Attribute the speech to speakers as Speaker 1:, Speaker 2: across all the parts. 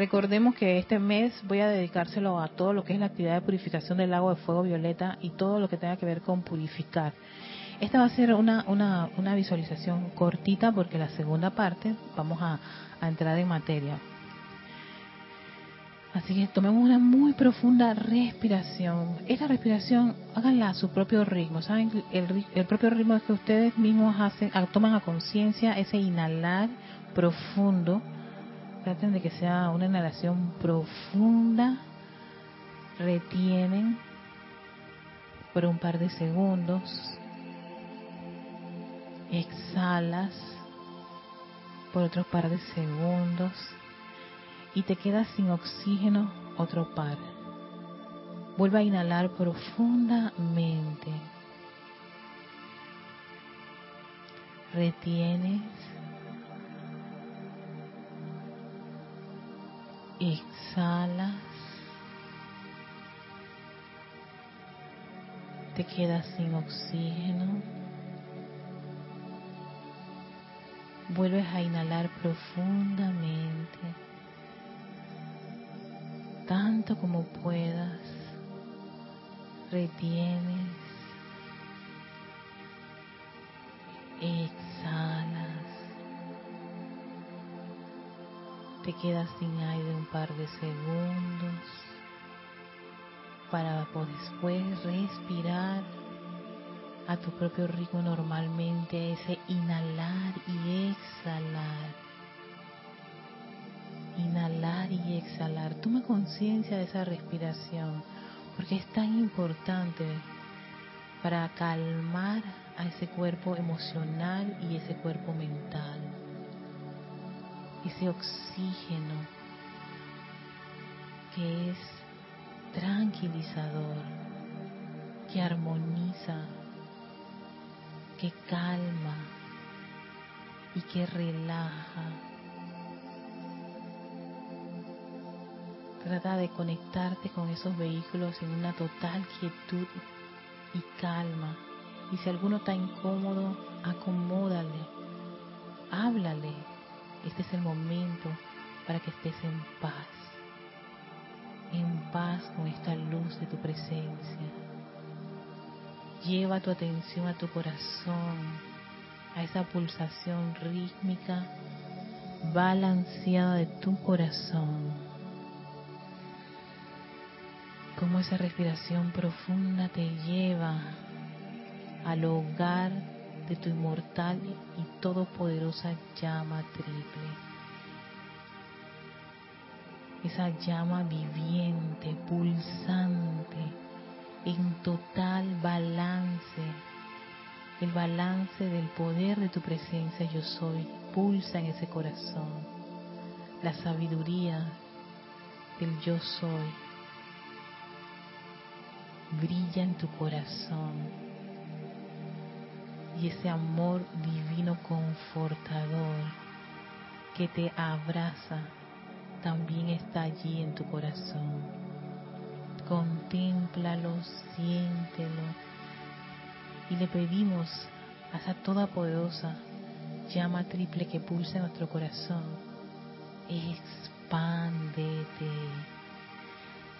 Speaker 1: Recordemos que este mes voy a dedicárselo a todo lo que es la actividad de purificación del agua de fuego violeta y todo lo que tenga que ver con purificar. Esta va a ser una, una, visualización cortita porque la segunda parte vamos a, entrar en materia. Así que tomemos una muy profunda respiración. Esta respiración, háganla a su propio ritmo. ¿Saben? El, el propio ritmo es que ustedes mismos hacen, toman a conciencia ese inhalar profundo Traten de que sea una inhalación profunda. Retienen por un par de segundos. Exhalas por otro par de segundos. Y te quedas sin oxígeno otro par. Vuelve a inhalar profundamente. Retienes exhalas, te quedas sin oxígeno, vuelves a inhalar profundamente, tanto como puedas, retienes, exhalas. Te quedas sin aire un par de segundos para después respirar a tu propio ritmo normalmente, ese inhalar y exhalar. Inhalar y exhalar. Toma conciencia de esa respiración, porque es tan importante para calmar a ese cuerpo emocional y ese cuerpo mental ese oxígeno que es tranquilizador, que armoniza, que calma y que relaja. Trata de conectarte con esos vehículos en una total quietud y calma. Y si alguno está incómodo, acomódale, háblale, este es el momento para que estés en paz, en paz con esta luz de tu presencia. Lleva tu atención a tu corazón, a esa pulsación rítmica, balanceada de tu corazón. Como esa respiración profunda te lleva al hogar de tu inmortal y todopoderosa llama triple. Esa llama viviente, pulsante, en total balance. El balance del poder de tu presencia yo soy pulsa en ese corazón. La sabiduría del yo soy brilla en tu corazón y ese amor divino confortador que te abraza también está allí en tu corazón. Contémplalo, siéntelo y le pedimos a esa todopoderosa llama triple que pulsa nuestro corazón, expándete,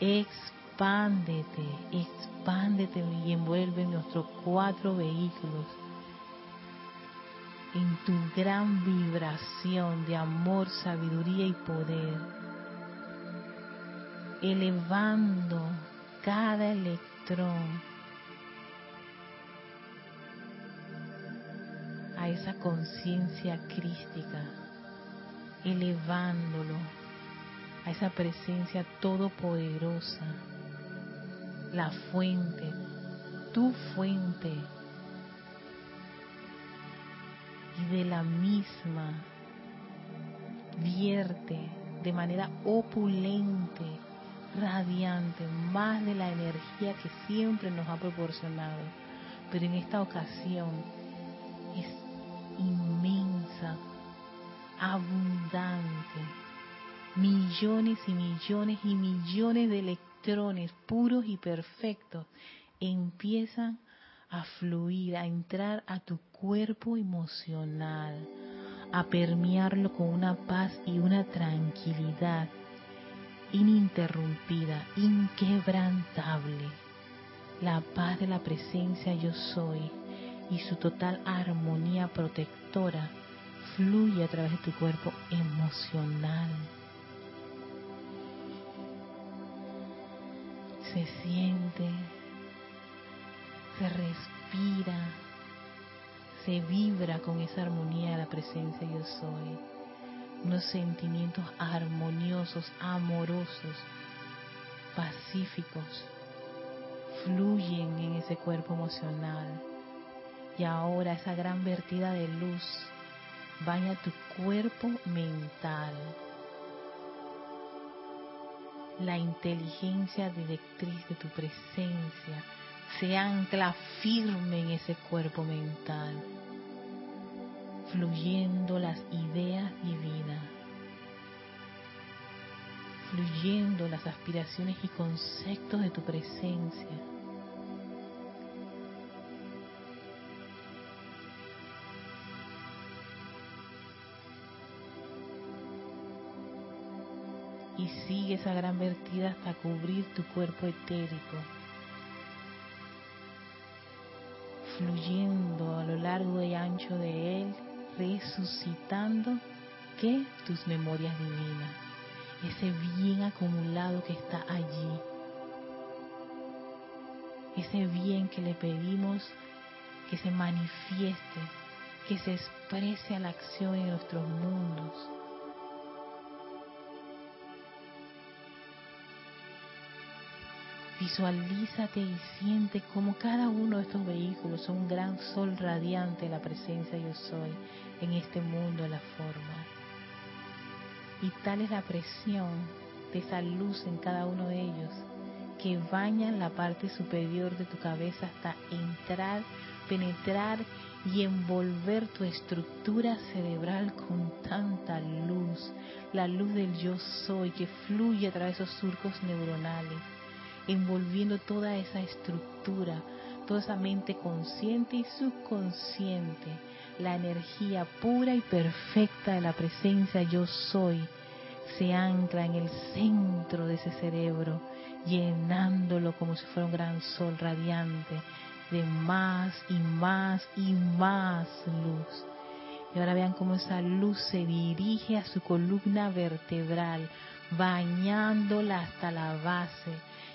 Speaker 1: expándete, expándete y envuelve nuestros cuatro vehículos en tu gran vibración de amor, sabiduría y poder, elevando cada electrón a esa conciencia crística, elevándolo a esa presencia todopoderosa, la fuente, tu fuente y de la misma vierte de manera opulente, radiante, más de la energía que siempre nos ha proporcionado. Pero en esta ocasión es inmensa, abundante, millones y millones y millones de electrones puros y perfectos empiezan a fluir, a entrar a tu cuerpo emocional, a permearlo con una paz y una tranquilidad ininterrumpida, inquebrantable. La paz de la presencia yo soy y su total armonía protectora fluye a través de tu cuerpo emocional. Se siente, se respira, se vibra con esa armonía de la presencia yo soy. Unos sentimientos armoniosos, amorosos, pacíficos, fluyen en ese cuerpo emocional. Y ahora esa gran vertida de luz baña tu cuerpo mental. La inteligencia directriz de tu presencia se ancla firme en ese cuerpo mental, fluyendo las ideas divinas, fluyendo las aspiraciones y conceptos de tu presencia. Y sigue esa gran vertida hasta cubrir tu cuerpo etérico, fluyendo a lo largo y ancho de él, resucitando que tus memorias divinas, ese bien acumulado que está allí, ese bien que le pedimos que se manifieste, que se exprese a la acción en nuestros mundos Visualízate y siente como cada uno de estos vehículos son un gran sol radiante de la presencia yo soy en este mundo de la forma. Y tal es la presión de esa luz en cada uno de ellos que bañan la parte superior de tu cabeza hasta entrar, penetrar y envolver tu estructura cerebral con tanta luz, la luz del yo soy que fluye a través de esos surcos neuronales envolviendo toda esa estructura, toda esa mente consciente y subconsciente, la energía pura y perfecta de la presencia yo soy, se ancla en el centro de ese cerebro, llenándolo como si fuera un gran sol radiante de más y más y más luz. Y ahora vean cómo esa luz se dirige a su columna vertebral, bañándola hasta la base,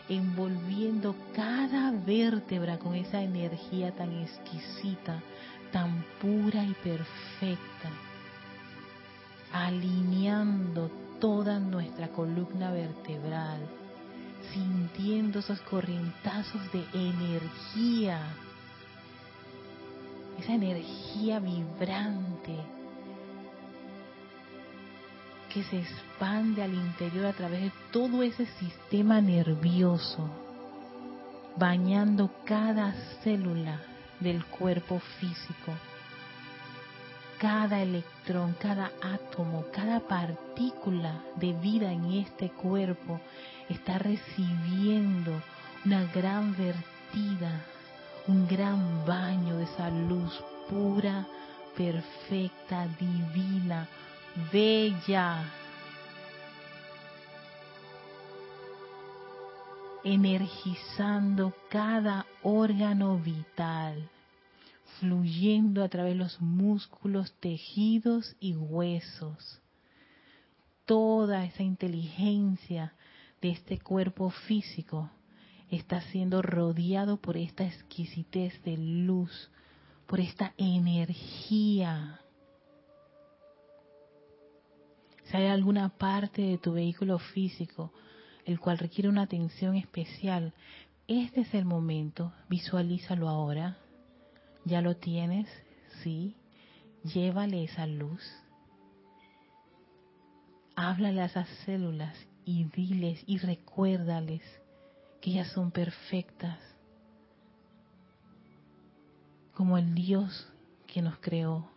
Speaker 1: envolviendo cada vértebra con esa energía tan exquisita, tan pura y perfecta, alineando toda nuestra columna vertebral, sintiendo esos corrientazos de energía, esa energía vibrante que se expande al interior a través de todo ese sistema nervioso, bañando cada célula del cuerpo físico, cada electrón, cada átomo, cada partícula de vida en este cuerpo está recibiendo una gran vertida, un gran baño de esa luz pura, perfecta, divina, bella, energizando cada órgano vital, fluyendo a través de los músculos, tejidos y huesos. Toda esa inteligencia de este cuerpo físico está siendo rodeado por esta exquisitez de luz, por esta energía si hay alguna parte de tu vehículo físico el cual requiere una atención especial, este es el momento, visualízalo ahora. ¿Ya lo tienes? Sí. Llévale esa luz. Háblale a esas células y diles y recuérdales que ellas son perfectas, como el Dios que nos creó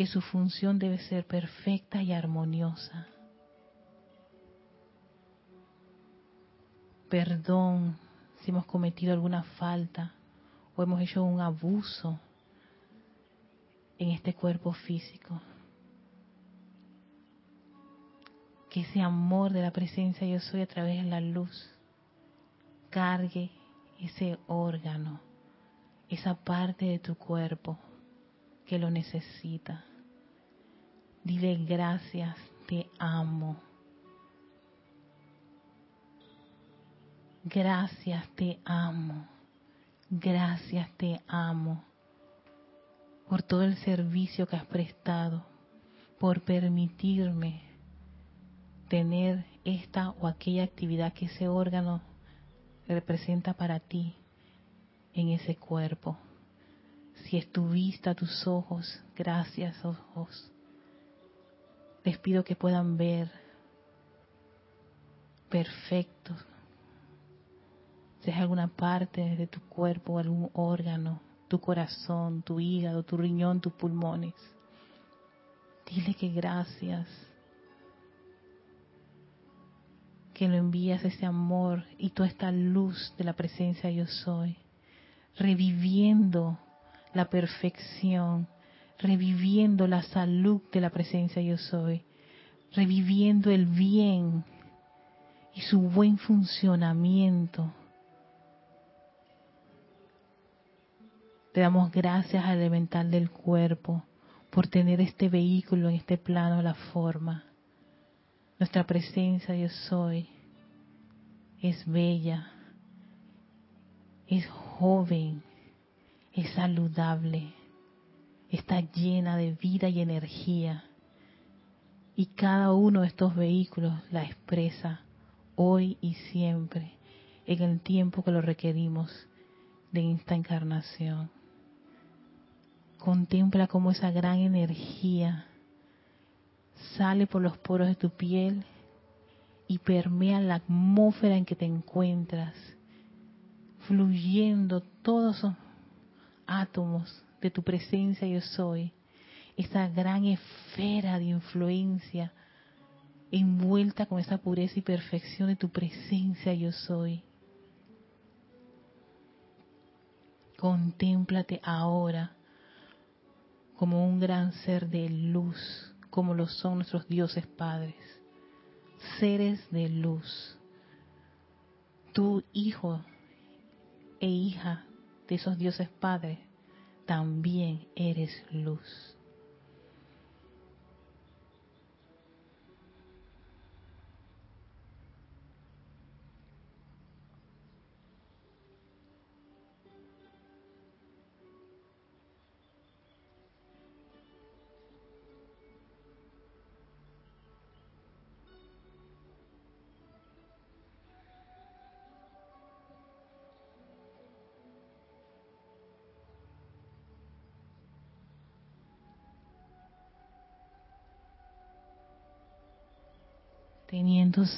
Speaker 1: que su función debe ser perfecta y armoniosa. Perdón si hemos cometido alguna falta o hemos hecho un abuso en este cuerpo físico. que ese amor de la presencia yo soy a través de la luz cargue ese órgano, esa parte de tu cuerpo que lo necesita. Dile gracias, te amo. Gracias, te amo. Gracias, te amo por todo el servicio que has prestado, por permitirme tener esta o aquella actividad que ese órgano representa para ti en ese cuerpo. Si es tu vista, tus ojos, gracias ojos. Les pido que puedan ver perfectos. Si es alguna parte de tu cuerpo, algún órgano, tu corazón, tu hígado, tu riñón, tus pulmones. Dile que gracias que lo envías ese amor y toda esta luz de la presencia yo soy, reviviendo la perfección, reviviendo la salud de la presencia yo soy, reviviendo el bien y su buen funcionamiento. Te damos gracias al elemental del cuerpo por tener este vehículo en este plano, la forma nuestra presencia yo soy es bella, es joven, es saludable, está llena de vida y energía. Y cada uno de estos vehículos la expresa hoy y siempre, en el tiempo que lo requerimos de esta encarnación. Contempla cómo esa gran energía sale por los poros de tu piel y permea la atmósfera en que te encuentras, fluyendo todos esos átomos de tu presencia yo soy, esa gran esfera de influencia envuelta con esa pureza y perfección de tu presencia yo soy. Contémplate ahora como un gran ser de luz como lo son nuestros dioses padres, seres de luz. Tu hijo e hija de esos dioses padres, también eres luz.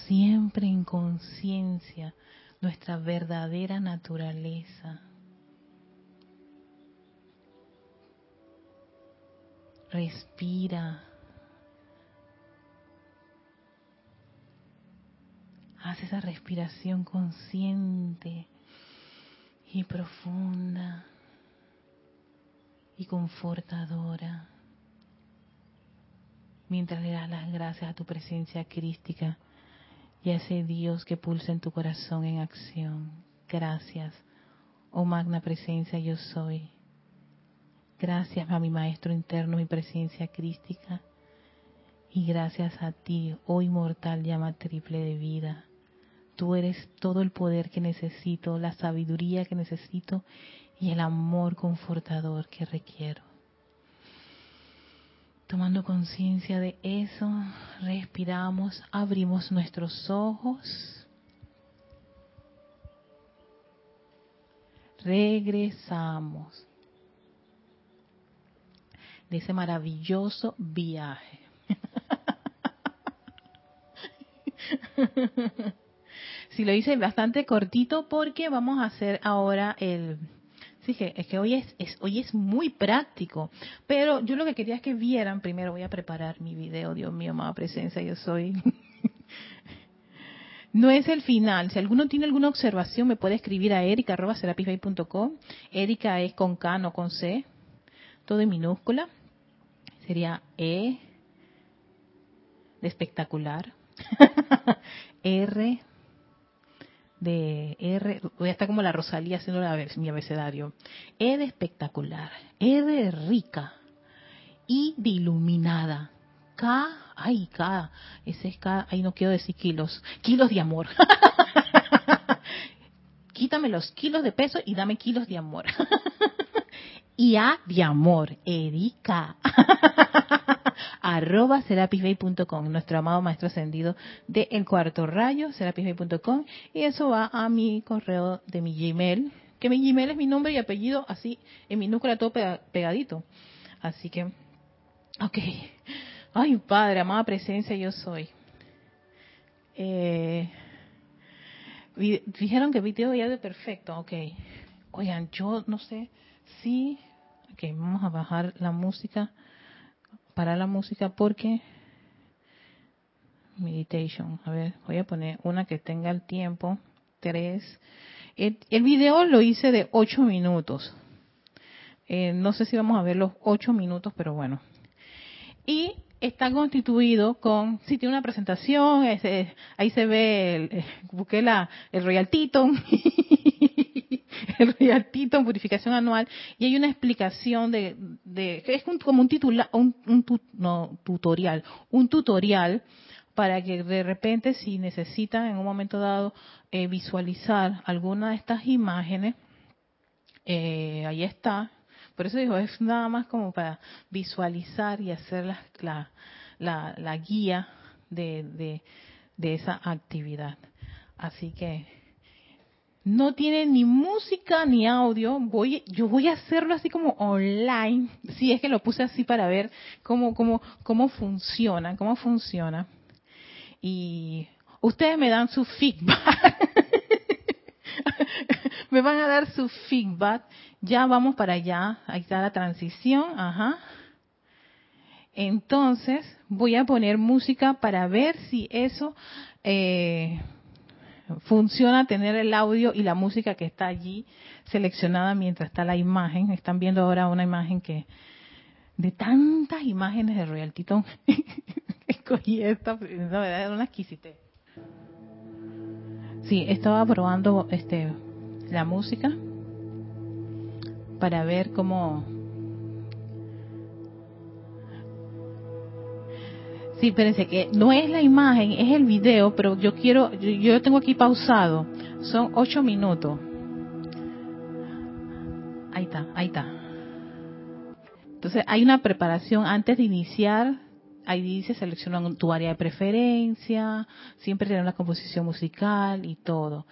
Speaker 1: Siempre en conciencia nuestra verdadera naturaleza. Respira. Haz esa respiración consciente y profunda y confortadora mientras le das las gracias a tu presencia crística y a ese Dios que pulsa en tu corazón en acción. Gracias, oh magna presencia yo soy. Gracias a mi Maestro interno, mi presencia crística. Y gracias a ti, oh inmortal llama triple de vida. Tú eres todo el poder que necesito, la sabiduría que necesito y el amor confortador que requiero. Tomando conciencia de eso, respiramos, abrimos nuestros ojos. Regresamos de ese maravilloso viaje. si lo hice bastante cortito porque vamos a hacer ahora el Sí, es que hoy es, hoy es muy práctico, pero yo lo que quería es que vieran, primero voy a preparar mi video, Dios mío, amada presencia, yo soy... no es el final, si alguno tiene alguna observación me puede escribir a erica.com, Erika es con K, no con C, todo en minúscula, sería E de espectacular, R de R, voy a estar como la Rosalía haciendo la, mi abecedario. E de espectacular, E de rica, I de iluminada, K, ay K, ese es K, ahí no quiero decir kilos, kilos de amor. Quítame los kilos de peso y dame kilos de amor. y A de amor, Erika. arroba serapisbay.com, nuestro amado maestro ascendido de El Cuarto Rayo, serapisbay.com, y eso va a mi correo de mi Gmail, que mi Gmail es mi nombre y apellido, así, en minúscula todo pegadito. Así que, ok. Ay, Padre, amada presencia, yo soy. Eh, dijeron que video ya de perfecto, ok. Oigan, yo no sé si... Ok, vamos a bajar la música para la música porque meditation. A ver voy a poner una que tenga el tiempo tres. El, video lo hice de ocho minutos. Eh, no sé si vamos a ver los ocho minutos pero bueno. Y está constituido con, si tiene una presentación, ahí se ve, el, eh, busqué la, el Royal Teton, el Royal Teton, purificación anual, y hay una explicación de, de es como un, titula, un, un no, tutorial, un tutorial para que de repente si necesitan en un momento dado eh, visualizar alguna de estas imágenes, eh, ahí está, por eso digo, es nada más como para visualizar y hacer la, la, la, guía de, de, esa actividad. Así que no tiene ni música ni audio. Voy, yo voy a hacerlo así como online. Si es que lo puse así para ver cómo, cómo, cómo funciona, cómo funciona. Y ustedes me dan su feedback. me van a dar su feedback. Ya vamos para allá. Ahí está la transición. Ajá. Entonces voy a poner música para ver si eso eh, funciona, tener el audio y la música que está allí seleccionada mientras está la imagen. Están viendo ahora una imagen que de tantas imágenes de Royal Titon escogí esta, la verdad era una exquisite. Sí, estaba probando este la música para ver cómo... Sí, espérense, que no es la imagen, es el video, pero yo quiero, yo, yo tengo aquí pausado, son ocho minutos. Ahí está, ahí está. Entonces hay una preparación antes de iniciar, ahí dice selecciona tu área de preferencia, siempre tener una composición musical y todo.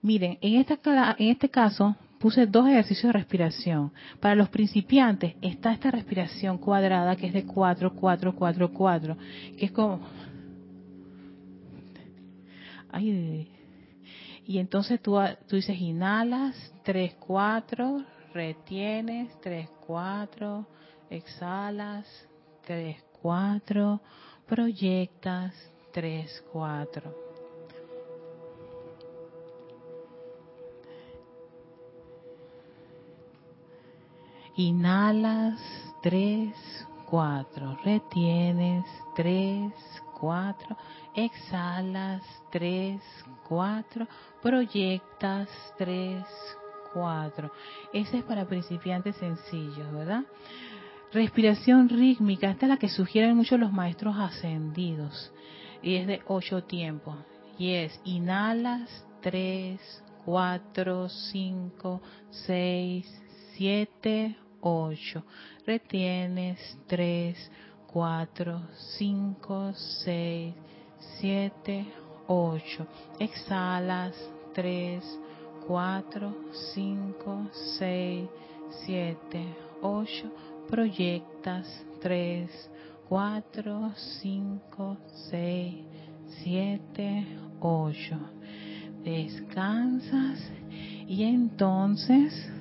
Speaker 1: Miren, en, esta, en este caso puse dos ejercicios de respiración. Para los principiantes está esta respiración cuadrada que es de 4, 4, 4, 4, que es como... Ay, y entonces tú, tú dices inhalas, 3, 4, retienes, 3, 4, exhalas, 3, 4, proyectas, 3, 4. Inhalas 3, 4. Retienes 3, 4. Exhalas 3, 4. Proyectas 3, 4. Ese es para principiantes sencillos, ¿verdad? Respiración rítmica, esta es la que sugieren muchos los maestros ascendidos. Y es de 8 tiempos. Y es inhalas 3, 4, 5, 6, 7, 8. Retienes 3, 4, 5, 6, 7, 8. Exhalas 3, 4, 5, 6, 7, 8. Proyectas 3, 4, 5, 6, 7, 8. Descansas y entonces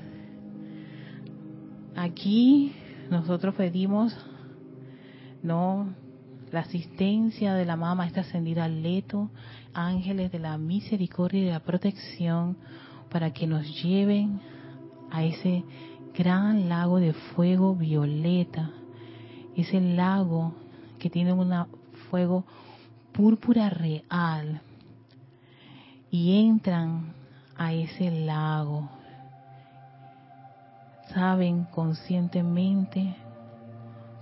Speaker 1: Aquí nosotros pedimos no la asistencia de la mamá maestra ascendida Leto, ángeles de la misericordia y de la protección para que nos lleven a ese gran lago de fuego violeta, ese lago que tiene un fuego púrpura real y entran a ese lago. Saben conscientemente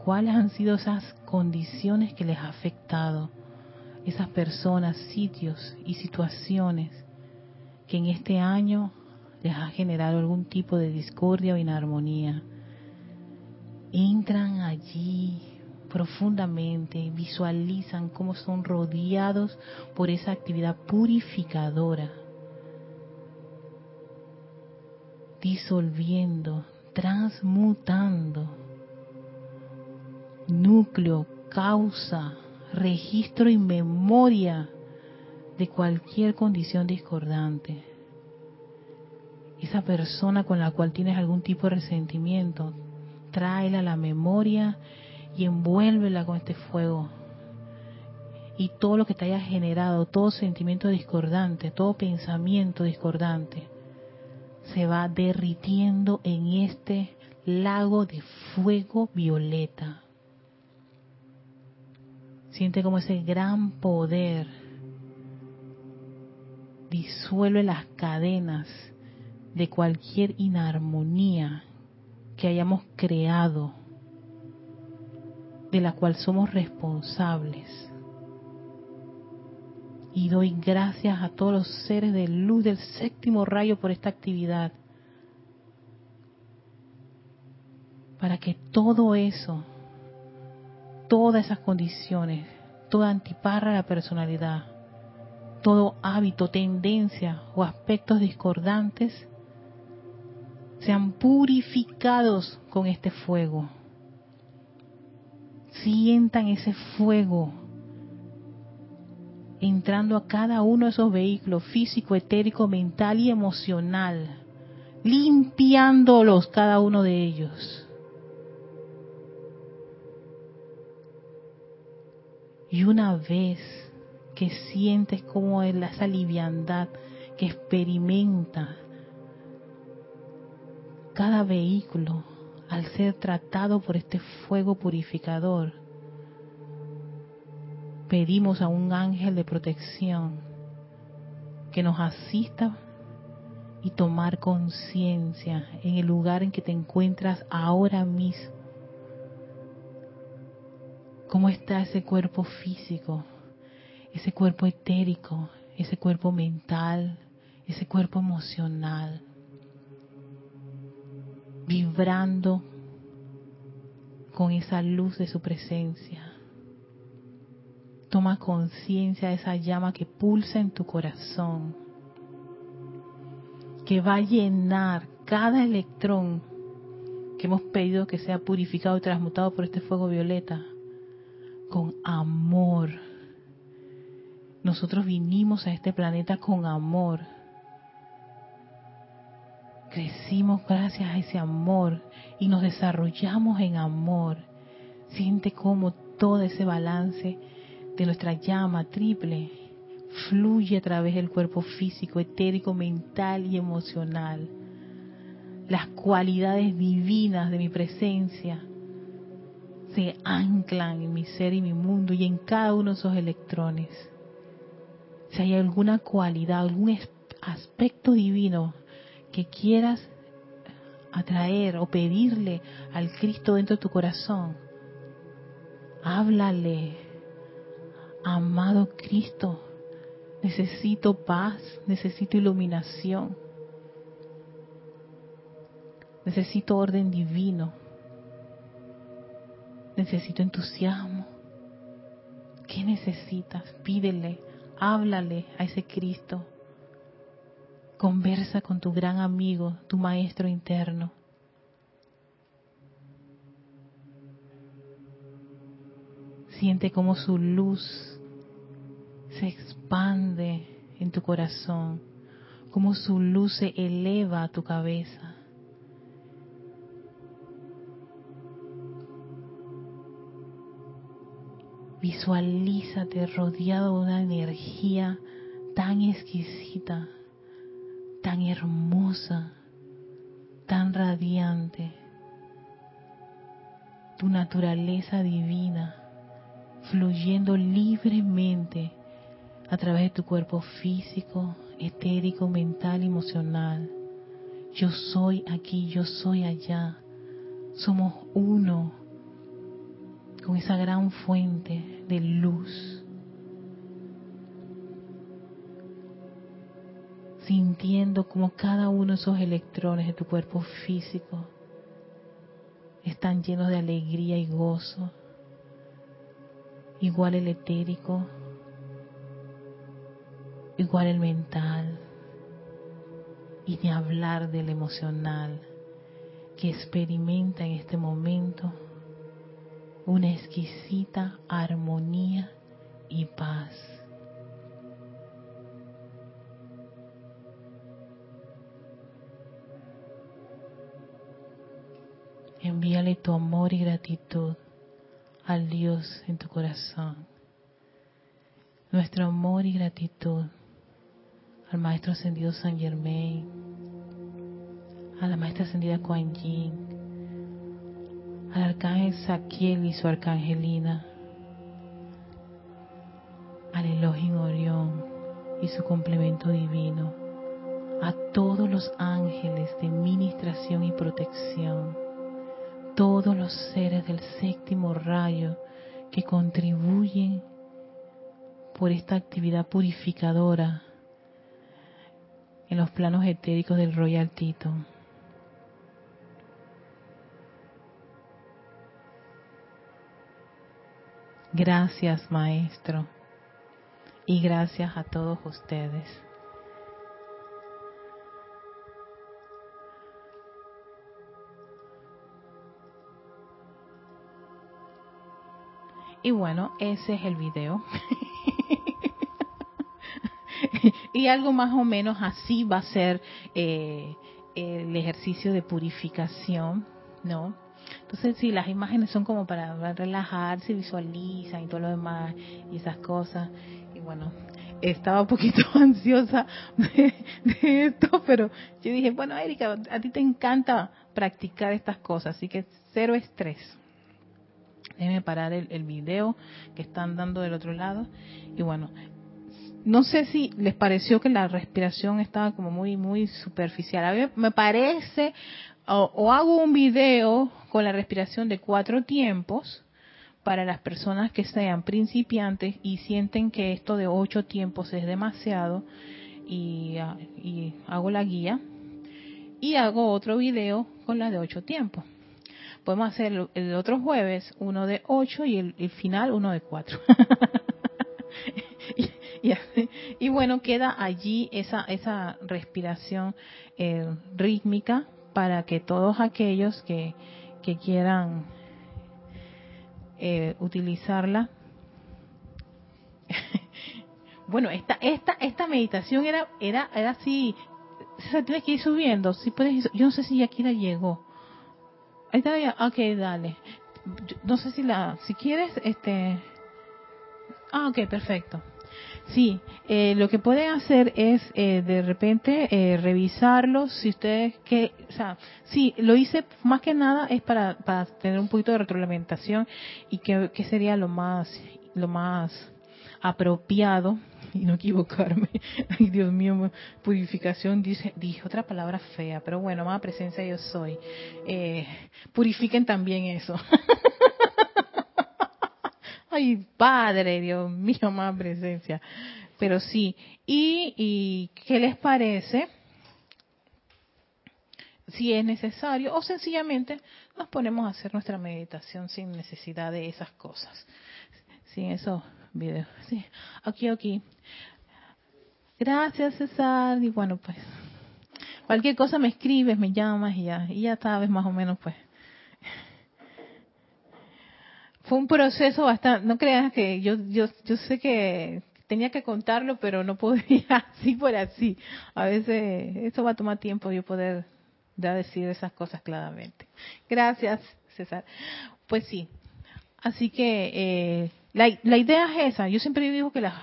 Speaker 1: cuáles han sido esas condiciones que les ha afectado, esas personas, sitios y situaciones que en este año les ha generado algún tipo de discordia o inarmonía. Entran allí profundamente, visualizan cómo son rodeados por esa actividad purificadora, disolviendo, transmutando núcleo, causa, registro y memoria de cualquier condición discordante. Esa persona con la cual tienes algún tipo de resentimiento, tráela a la memoria y envuélvela con este fuego. Y todo lo que te haya generado, todo sentimiento discordante, todo pensamiento discordante, se va derritiendo en este lago de fuego violeta. Siente como ese gran poder disuelve las cadenas de cualquier inarmonía que hayamos creado, de la cual somos responsables. Y doy gracias a todos los seres de luz del séptimo rayo por esta actividad. Para que todo eso, todas esas condiciones, toda antiparra de la personalidad, todo hábito, tendencia o aspectos discordantes sean purificados con este fuego. Sientan ese fuego entrando a cada uno de esos vehículos físico, etérico, mental y emocional, limpiándolos cada uno de ellos. Y una vez que sientes como es esa liviandad que experimenta cada vehículo al ser tratado por este fuego purificador, pedimos a un ángel de protección que nos asista y tomar conciencia en el lugar en que te encuentras ahora mismo ¿Cómo está ese cuerpo físico, ese cuerpo etérico, ese cuerpo mental, ese cuerpo emocional? Vibrando con esa luz de su presencia. Toma conciencia de esa llama que pulsa en tu corazón, que va a llenar cada electrón que hemos pedido que sea purificado y transmutado por este fuego violeta con amor. Nosotros vinimos a este planeta con amor. Crecimos gracias a ese amor y nos desarrollamos en amor. Siente cómo todo ese balance de nuestra llama triple fluye a través del cuerpo físico, etérico, mental y emocional. Las cualidades divinas de mi presencia se anclan en mi ser y mi mundo y en cada uno de esos electrones. Si hay alguna cualidad, algún aspecto divino que quieras atraer o pedirle al Cristo dentro de tu corazón, háblale, amado Cristo, necesito paz, necesito iluminación, necesito orden divino necesito entusiasmo. ¿Qué necesitas? Pídele, háblale a ese Cristo. Conversa con tu gran amigo, tu maestro interno. Siente cómo su luz se expande en tu corazón, cómo su luz se eleva a tu cabeza. Visualízate rodeado de una energía tan exquisita, tan hermosa, tan radiante. Tu naturaleza divina fluyendo libremente a través de tu cuerpo físico, etérico, mental, emocional. Yo soy aquí, yo soy allá. Somos uno con esa gran fuente de luz. Sintiendo como cada uno de esos electrones de tu cuerpo físico están llenos de alegría y gozo. Igual el etérico, igual el mental, y de hablar del emocional que experimenta en este momento una exquisita armonía y paz. Envíale tu amor y gratitud al Dios en tu corazón. Nuestro amor y gratitud al Maestro Ascendido San Germain, a la Maestra Ascendida Kuan Yin, al Arcángel Saquiel y su Arcangelina, al Elohim Orión y su complemento divino, a todos los ángeles de ministración y protección, todos los seres del séptimo rayo que contribuyen por esta actividad purificadora en los planos etéricos del Royal Tito. Gracias, Maestro. Y gracias a todos ustedes. Y bueno, ese es el video. y algo más o menos así va a ser eh, el ejercicio de purificación, ¿no? Entonces, si las imágenes son como para relajarse, visualizan y todo lo demás, y esas cosas. Y bueno, estaba un poquito ansiosa de, esto, pero yo dije, bueno, Erika, a ti te encanta practicar estas cosas, así que cero estrés. Déjenme parar el, video que están dando del otro lado. Y bueno, no sé si les pareció que la respiración estaba como muy, muy superficial. A mí me parece, o, hago un video con la respiración de cuatro tiempos para las personas que sean principiantes y sienten que esto de ocho tiempos es demasiado y, ah, hago la guía y hago otro video con la de ocho tiempos. Podemos hacer el, otro jueves uno de ocho y el, final uno de cuatro. y, bueno, queda allí esa, esa respiración eh, rítmica para que todos aquellos que, que quieran eh, utilizarla. bueno, esta, esta, esta meditación era, era, era así, se tiene que ir subiendo, si puedes, yo no sé si Yakira llegó. Ahí está ya, ok, dale. no sé si la, si quieres, este, ah, ok, perfecto. Sí, eh, lo que pueden hacer es eh, de repente eh, revisarlos, si ustedes que, o sea, sí, lo hice más que nada es para, para tener un poquito de retroalimentación y que, sería lo más, lo más apropiado y no equivocarme. Ay, Dios mío, purificación, dice, dije otra palabra fea, pero bueno, más presencia yo soy. Eh, purifiquen también eso. Ay, Padre, Dios mío, más presencia. Pero sí, ¿y, y qué les parece? Si es necesario, o sencillamente nos ponemos a hacer nuestra meditación sin necesidad de esas cosas, sin esos videos. Sí, aquí, aquí. Gracias, César. Y bueno, pues, cualquier cosa me escribes, me llamas y ya, y ya sabes más o menos, pues, fue un proceso bastante, no creas que yo, yo, yo sé que tenía que contarlo, pero no podía así por así. A veces eso va a tomar tiempo yo poder ya decir esas cosas claramente. Gracias, César. Pues sí, así que eh, la, la, idea es esa. Yo siempre digo que las,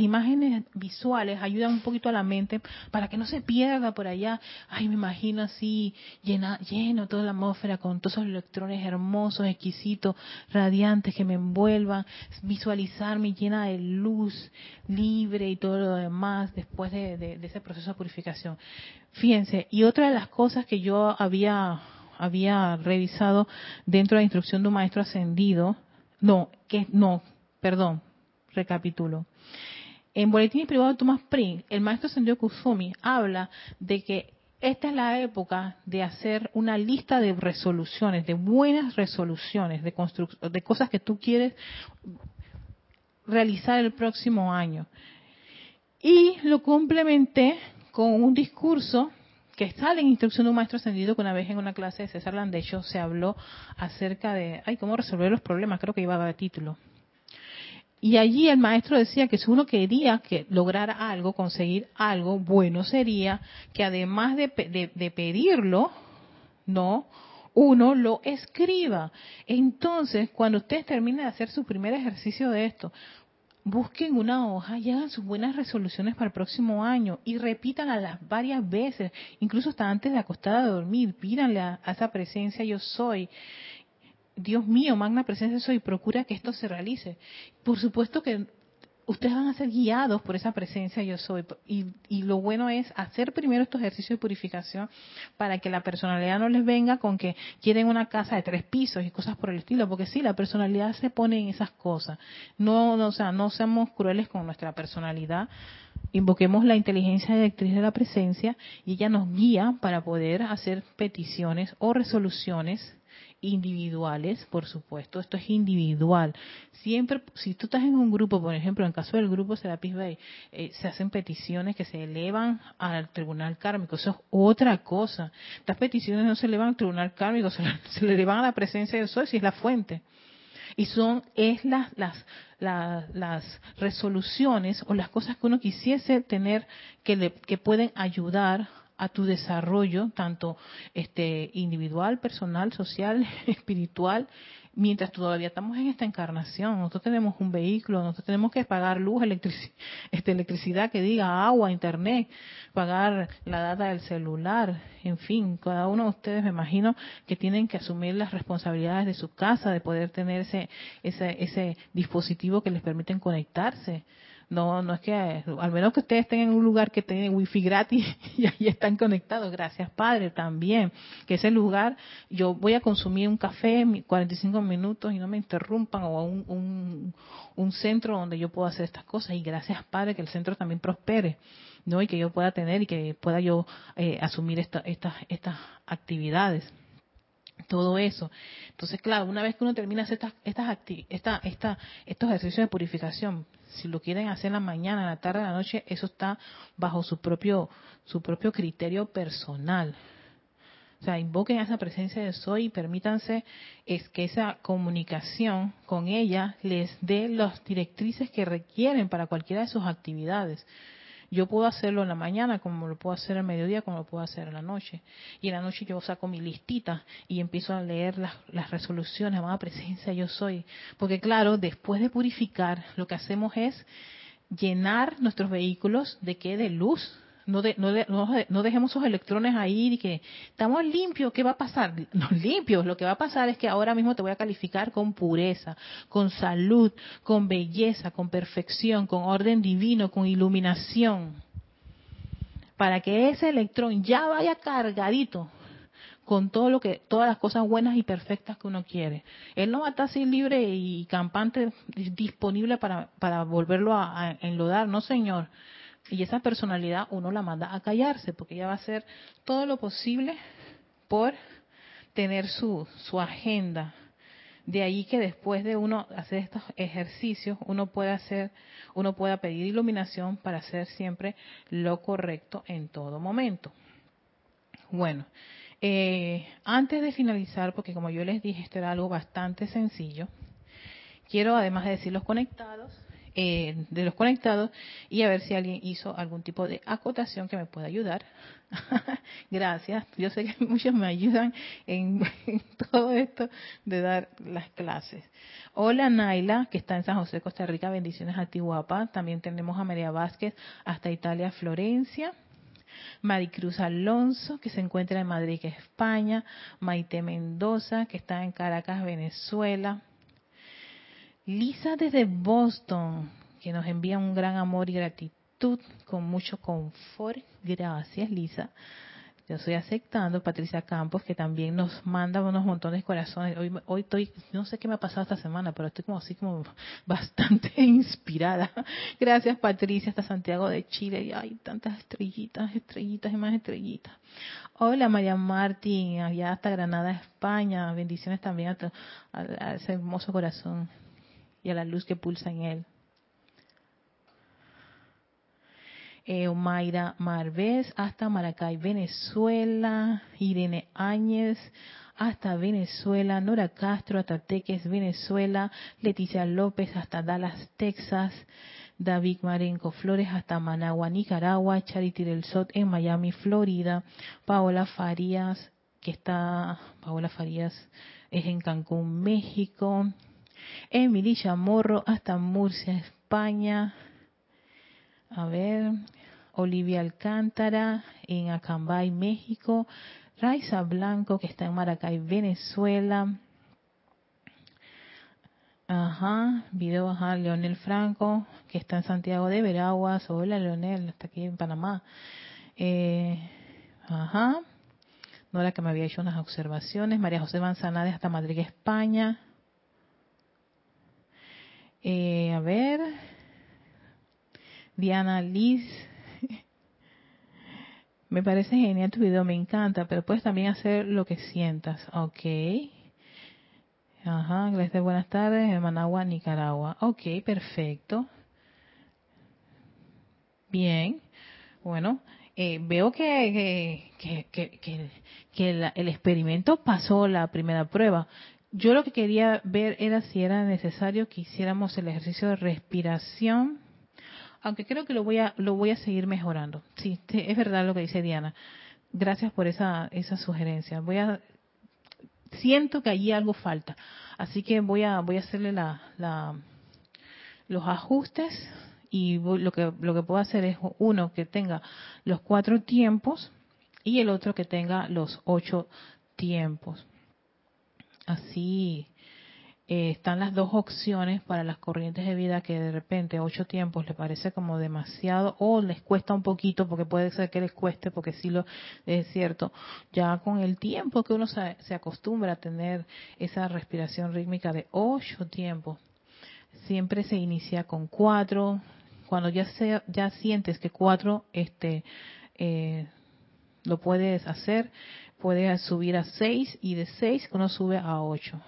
Speaker 1: imágenes visuales ayudan un poquito a la mente para que no se pierda por allá. Ay, me imagino así, llena, lleno toda la atmósfera con todos esos electrones hermosos, exquisitos, radiantes que me envuelvan. Visualizarme llena de luz, libre y todo lo demás después de, de, de ese proceso de purificación. Fíjense, y otra de las cosas que yo había había revisado dentro de la instrucción de un maestro ascendido no, que no, perdón, recapitulo. En Boletín Privado de Thomas Prince, el maestro Sendio Kusumi habla de que esta es la época de hacer una lista de resoluciones, de buenas resoluciones, de, de cosas que tú quieres realizar el próximo año. Y lo complementé con un discurso que sale en instrucción de un maestro ascendido que una vez en una clase de César Landecho se habló acerca de, ay, cómo resolver los problemas, creo que iba a dar título. Y allí el maestro decía que si uno quería que lograr algo, conseguir algo, bueno sería que además de, de pedirlo, no, uno lo escriba. Entonces, cuando ustedes terminen de hacer su primer ejercicio de esto, busquen una hoja y hagan sus buenas resoluciones para el próximo año y repitan a varias veces, incluso hasta antes de acostar a dormir, pídanle a, esa presencia yo soy. Dios mío, magna presencia soy, procura que esto se realice. Por supuesto que ustedes van a ser guiados por esa presencia yo soy. Y, lo bueno es hacer primero estos ejercicios de purificación para que la personalidad no les venga con que quieren una casa de tres pisos y cosas por el estilo, porque sí, la personalidad se pone en esas cosas. No, o sea, no seamos crueles con nuestra personalidad. Invoquemos la inteligencia directriz de la presencia y ella nos guía para poder hacer peticiones o resoluciones individuales, por supuesto, esto es individual. Siempre, si tú estás en un grupo, por ejemplo, en el caso del grupo Serapis Bay, eh, se hacen peticiones que se elevan al tribunal kármico, eso es otra cosa. Estas peticiones no se elevan al tribunal kármico, se, le elevan a la presencia del sol si es la fuente. Y son, es las, las, las, las resoluciones o las cosas que uno quisiese tener que, le, que pueden ayudar a tu desarrollo, tanto este individual, personal, social, espiritual, mientras todavía estamos en esta encarnación. Nosotros tenemos un vehículo, nosotros tenemos que pagar luz, este, electricidad que diga agua, internet, pagar la data del celular, en fin, cada uno de ustedes me imagino que tienen que asumir las responsabilidades de su casa, de poder tener ese, ese, ese dispositivo que les permiten conectarse no, no es que, al menos que ustedes estén en un lugar que tiene wifi gratis y ahí están conectados. Gracias, Padre, también. Que ese lugar, yo voy a consumir un café 45 minutos y no me interrumpan o un, un, centro donde yo pueda hacer estas cosas. Y gracias, Padre, que el centro también prospere. ¿no? y que yo pueda tener y que pueda yo eh, asumir esta, estas estas actividades todo eso. Entonces, claro, una vez que uno termina estas, estas esta, esta, estos ejercicios de purificación, si lo quieren hacer en la mañana, en la tarde, en la noche, eso está bajo su propio, su propio criterio personal. O sea, invoquen a esa presencia de soy y permítanse es que esa comunicación con ella les dé las directrices que requieren para cualquiera de sus actividades. Yo puedo hacerlo en la mañana como lo puedo hacer al mediodía, como lo puedo hacer en la noche. Y en la noche yo saco mi listita y empiezo a leer las, las resoluciones, amada presencia, yo soy. Porque claro, después de purificar, lo que hacemos es llenar nuestros vehículos de qué? De luz, no, no, dejemos esos electrones ahí y que estamos limpios, ¿qué va a pasar? No limpios, lo que va a pasar es que ahora mismo te voy a calificar con pureza, con salud, con belleza, con perfección, con orden divino, con iluminación, para que ese electrón ya vaya cargadito con todo lo que, todas las cosas buenas y perfectas que uno quiere. Él no va a estar así libre y campante disponible para, para volverlo a enlodar, no señor y esa personalidad uno la manda a callarse porque ella va a hacer todo lo posible por tener su, su agenda. De ahí que después de uno hacer estos ejercicios, uno puede hacer, uno pueda pedir iluminación para hacer siempre lo correcto en todo momento. Bueno, eh, antes de finalizar, porque como yo les dije, esto era algo bastante sencillo, quiero además de decir los conectados, eh, de los conectados y a ver si alguien hizo algún tipo de acotación que me pueda ayudar. Gracias. Yo sé que muchos me ayudan en, todo esto de dar las clases. Hola Naila, que está en San José, Costa Rica. Bendiciones a Tihuapa. También tenemos a María Vázquez hasta Italia, Florencia. Maricruz Alonso, que se encuentra en Madrid, España. Maite Mendoza, que está en Caracas, Venezuela. Lisa desde Boston, que nos envía un gran amor y gratitud con mucho confort. Gracias, Lisa. Yo estoy aceptando. Patricia Campos, que también nos manda unos montones de corazones. Hoy, hoy estoy, no sé qué me ha pasado esta semana, pero estoy como así como bastante inspirada. Gracias, Patricia, hasta Santiago de Chile. Y hay tantas estrellitas, estrellitas y más estrellitas. Hola, María Martín, allá hasta Granada, España. Bendiciones también a ese hermoso corazón y a la luz que pulsa en él. Eh, Omaira Marvés hasta Maracay, Venezuela. Irene Áñez hasta Venezuela. Nora Castro hasta Teques, Venezuela. Leticia López hasta Dallas, Texas. David Marenco Flores hasta Managua, Nicaragua. Charity del Sot en Miami, Florida. Paola Farías, que está, Paola Farías es en Cancún, México. Emily Chamorro hasta Murcia, España. A ver, Olivia Alcántara en Acambay, México. Raiza Blanco que está en Maracay, Venezuela. Ajá, video ajá, Leonel Franco, que está en Santiago de Veraguas. Hola Leonel, está aquí en Panamá. Eh, ajá, Nora que me había hecho unas observaciones. María José Manzanares hasta Madrid, España. Eh, a ver. Diana Liz. me parece genial tu video, me encanta, pero puedes también hacer lo que sientas. Ok. Ajá, gracias, buenas tardes, en Managua, Nicaragua. Ok, perfecto. Bien. Bueno, eh, veo que, que, que, que, el experimento pasó la primera prueba yo lo que quería ver era si era necesario que hiciéramos el ejercicio de respiración, aunque creo que lo voy a lo voy a seguir mejorando. Sí, es verdad lo que dice Diana. Gracias por esa esa sugerencia. Voy a siento que allí algo falta, así que voy a voy a hacerle la, la los ajustes y lo que lo que puedo hacer es uno que tenga los cuatro tiempos y el otro que tenga los ocho tiempos así eh, están las dos opciones para las corrientes de vida que de repente ocho tiempos les parece como demasiado o les cuesta un poquito porque puede ser que les cueste porque sí lo es cierto ya con el tiempo que uno se, se acostumbra a tener esa respiración rítmica de ocho tiempos siempre se inicia con cuatro. Cuando ya sea, ya sientes que cuatro este eh, lo puedes hacer puede subir a 6 y de 6 uno sube a 8.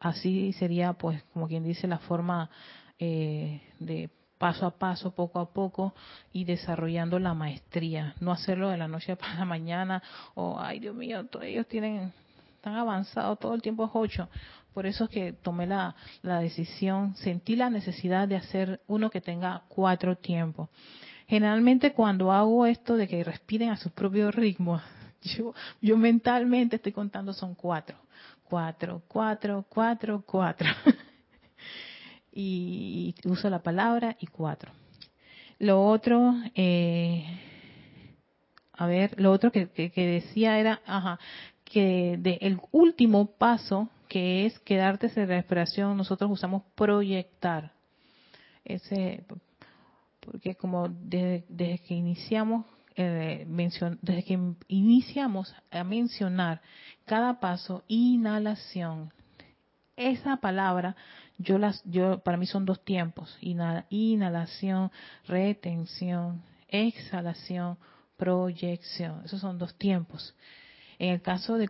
Speaker 1: Así sería, pues, como quien dice, la forma eh, de paso a paso, poco a poco, y desarrollando la maestría. No hacerlo de la noche para la mañana, o, ay Dios mío, todos ellos tienen, tan avanzado, todo el tiempo es 8. Por eso es que tomé la, la decisión, sentí la necesidad de hacer uno que tenga cuatro tiempos. Generalmente cuando hago esto de que respiren a su propio ritmo, yo, yo mentalmente estoy contando son cuatro. Cuatro, cuatro, cuatro, cuatro. y, uso la palabra y cuatro. Lo otro, eh, a ver, lo otro que, decía era, ajá, que de el último paso que es quedarte sin respiración, nosotros usamos proyectar. Ese, porque como desde que iniciamos eh, desde que iniciamos a mencionar cada paso, inhalación, esa palabra, yo las, yo, para mí son dos tiempos, inhalación, retención, exhalación, proyección, esos son dos tiempos. En el caso de,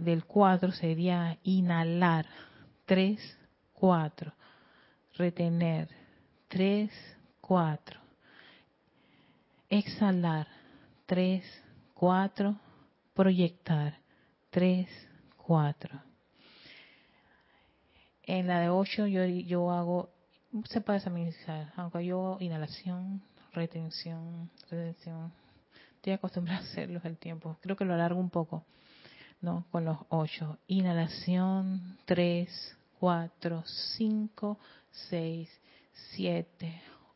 Speaker 1: del cuatro sería inhalar, tres, cuatro, retener, tres, cuatro, exhalar, tres, cuatro, proyectar, tres, cuatro. En la de ocho yo, yo hago se puede examinar, aunque yo inhalación, retención, retención. Estoy acostumbrada a hacerlo el tiempo. Creo que lo alargo un poco, ¿no? Con los ocho. Inhalación, tres, cuatro, cinco, seis, siete,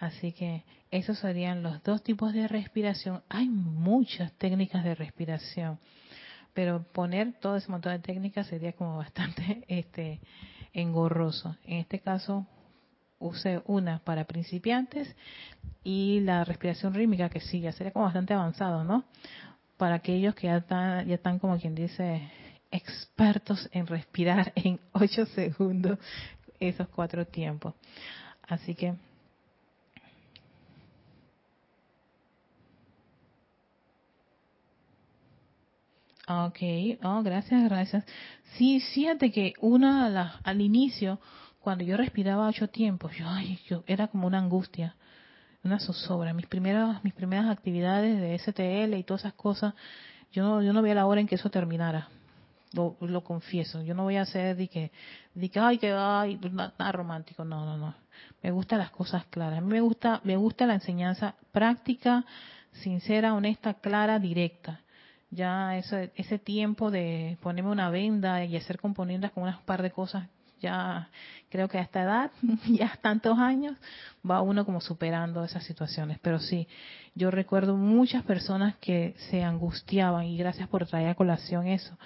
Speaker 1: Así que esos serían los dos tipos de respiración. Hay muchas técnicas de respiración, pero poner todo ese montón de técnicas sería como bastante este engorroso. En este caso use una para principiantes y la respiración rítmica que sí, ya sería como bastante avanzado, ¿no? Para aquellos que ya están, ya están como quien dice expertos en respirar en 8 segundos esos cuatro tiempos. Así que Ok, oh, gracias, gracias. Sí, fíjate que una al inicio, cuando yo respiraba ocho tiempos, yo, ay, yo era como una angustia, una zozobra. Mis primeras, mis primeras actividades de STL y todas esas cosas, yo no, yo no veía la hora en que eso terminara lo, confieso. Yo no voy a hacer de que, de que ay, que ay, nada, romántico. No, no, no. Me gustan las cosas claras. A mí me gusta, me gusta la enseñanza práctica, sincera, honesta, clara, directa. Ya ese, ese tiempo de ponerme una venda y hacer componendas con unas par de cosas ya creo que a esta edad, ya tantos años, va uno como superando esas situaciones. Pero sí, yo recuerdo muchas personas que se angustiaban, y gracias por traer a colación eso,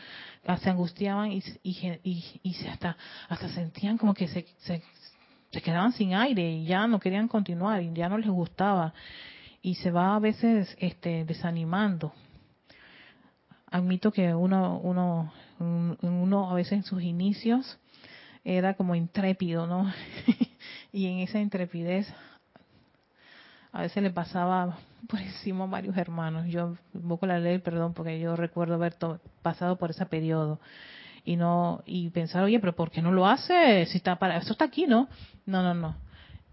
Speaker 1: ah, se angustiaban y, y, y, se hasta, hasta sentían como que se, se, se quedaban sin aire y ya no querían continuar y ya no les gustaba. Y se va a veces este, desanimando admito que uno, uno, uno a veces en sus inicios era como intrépido, ¿no? y en esa intrepidez a veces le pasaba por encima a varios hermanos. Yo invoco la ley, perdón, porque yo recuerdo haber pasado por ese periodo y no y pensar, oye, pero ¿por qué no lo hace? Si está para eso está aquí, ¿no? No, no, no.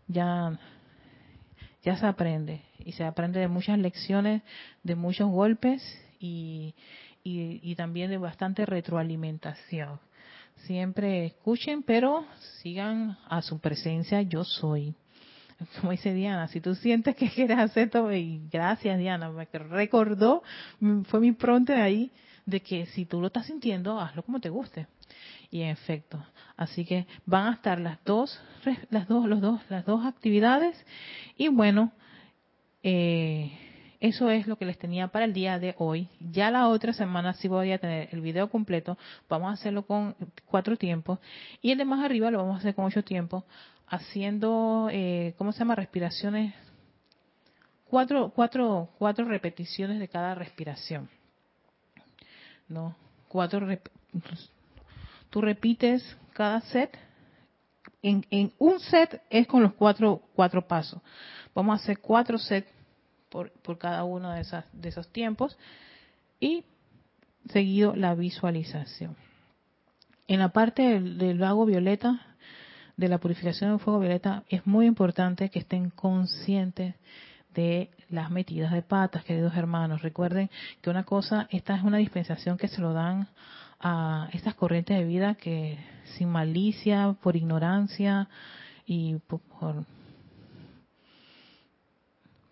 Speaker 1: Ya ya se aprende y se aprende de muchas lecciones, de muchos golpes y, y, y también de bastante retroalimentación. Siempre escuchen, pero sigan a su presencia, yo soy. Como dice Diana, si tú sientes que quieres hacer todo, y gracias Diana, me recordó, fue mi pronto ahí, de que si tú lo estás sintiendo, hazlo como te guste. Y en efecto, así que van a estar las dos, las dos, los dos, las dos actividades. Y bueno, eh, eso es lo que les tenía para el día de hoy. Ya la otra semana sí voy a tener el video completo. Vamos a hacerlo con cuatro tiempos. Y el de más arriba lo vamos a hacer con ocho tiempos. Haciendo, eh, ¿cómo se llama? Respiraciones. Cuatro, cuatro, cuatro repeticiones de cada respiración. ¿No? Cuatro. tú repites cada set. En, en un set es con los cuatro, cuatro pasos. Vamos a hacer cuatro sets por, cada uno de, esas, de esos tiempos y seguido la visualización. En la parte del, lago violeta, de la purificación del fuego violeta, es muy importante que estén conscientes de las metidas de patas, queridos hermanos. Recuerden que una cosa, esta es una dispensación que se lo dan a estas corrientes de vida que sin malicia, por ignorancia y por,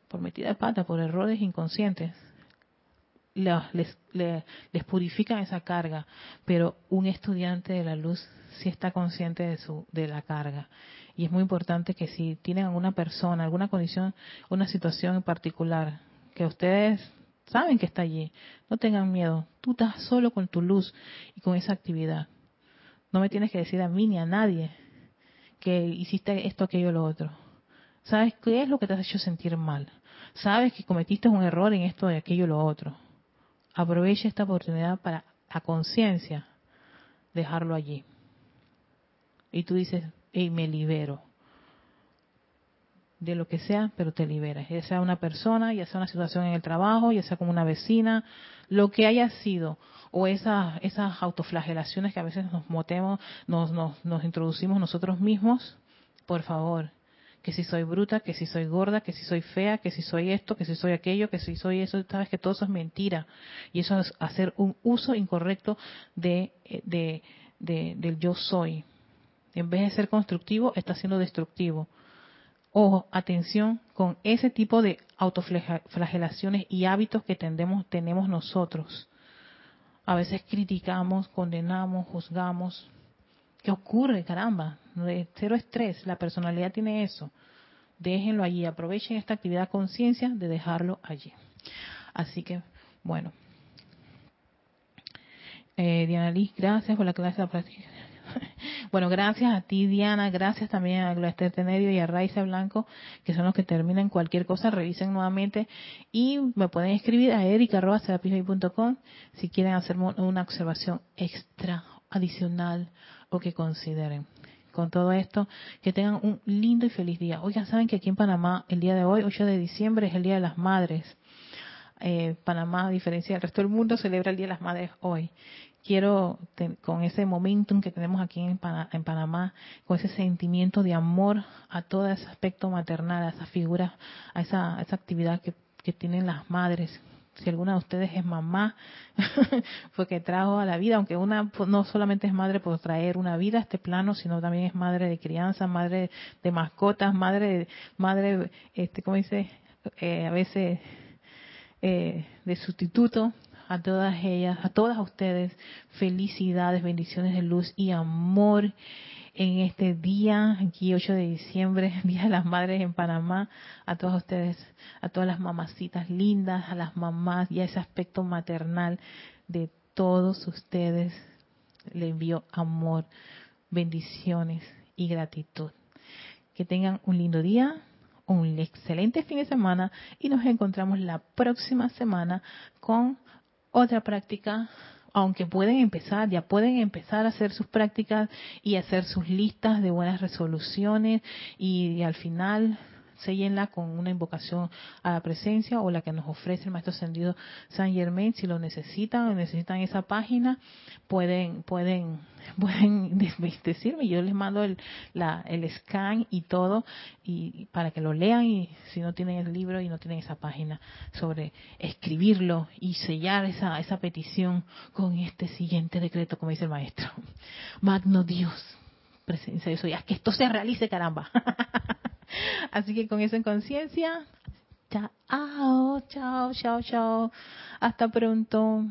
Speaker 1: por metida de pata, por errores inconscientes, les, les, purifican esa carga, pero un estudiante de la luz sí está consciente de, su, de la carga. Y es muy importante que si tienen alguna persona, alguna condición, una situación en particular, que ustedes saben que está allí, no tengan miedo. Tú estás solo con tu luz y con esa actividad. No me tienes que decir a mí ni a nadie que hiciste esto, aquello, lo otro. ¿Sabes qué es lo que te has hecho sentir mal? Sabes que cometiste un error en esto, de aquello, lo otro. Aprovecha esta oportunidad para, a conciencia, dejarlo allí. Y tú dices, hey, me libero. de lo que sea, pero te liberes. Ya sea una persona, ya sea una situación en el trabajo, ya sea como una vecina, lo que haya sido, o esas, esas autoflagelaciones que a veces nos motemos, nos, nos, nos introducimos nosotros mismos, por favor, que si soy bruta, que si soy gorda, que si soy fea, que si soy esto, que si soy aquello, que si soy eso, sabes que todo eso es mentira. Y eso es hacer un uso incorrecto de, de, de, del yo soy. En vez de ser constructivo, está siendo destructivo. Ojo, atención con ese tipo de autoflagelaciones y hábitos que tendemos, tenemos nosotros. A veces criticamos, condenamos, juzgamos. ¿Qué ocurre? Caramba, cero estrés, la personalidad tiene eso. Déjenlo allí, aprovechen esta actividad conciencia de dejarlo allí. Así que, bueno. Eh, Diana Liz, gracias por la clase de práctica. Bueno, gracias a ti, Diana. Gracias también a Gloester Tenerio y a Raiza Blanco, que son los que terminan cualquier cosa. Revisen nuevamente y me pueden escribir a erica.com si quieren hacer una observación extra, adicional o que consideren. Con todo esto, que tengan un lindo y feliz día. Oigan, saben que aquí en Panamá, el día de hoy, 8 de diciembre, es el Día de las Madres. Eh, Panamá, a diferencia del resto del mundo, celebra el Día de las Madres hoy quiero, con ese momentum que tenemos aquí en, Panamá, con ese sentimiento de amor a todo ese aspecto maternal, a esa figura, a esa, esa actividad que tienen las madres, si alguna de ustedes es mamá, fue que trajo a la vida, aunque una pues, no solamente es madre por traer una vida a este plano, sino también es madre de crianza, madre de mascotas, madre, madre, este, ¿cómo dice? Eh, a veces eh, de sustituto, a todas ellas, a todas ustedes, felicidades, bendiciones de luz y amor en este día, aquí 8 de diciembre, Día de las Madres en Panamá, a todas ustedes, a todas las mamacitas lindas, a las mamás y a ese aspecto maternal de todos ustedes, le envío amor, bendiciones y gratitud. Que tengan un lindo día, un excelente fin de semana y nos encontramos la próxima semana con otra práctica, aunque pueden empezar, ya pueden empezar a hacer sus prácticas y hacer sus listas de buenas resoluciones y, al final sellenla con una invocación a la presencia o la que nos ofrece el Maestro Ascendido San Germain. Si lo necesitan o necesitan esa página, pueden, pueden, pueden decirme. Yo les mando el, el scan y todo y para que lo lean y si no tienen el libro y no tienen esa página sobre escribirlo y sellar esa, esa petición con este siguiente decreto, como dice el Maestro. Magno Dios, presencia de eso, ya que esto se realice, caramba. Así que con eso en conciencia, chao, chao, chao, chao. Hasta pronto.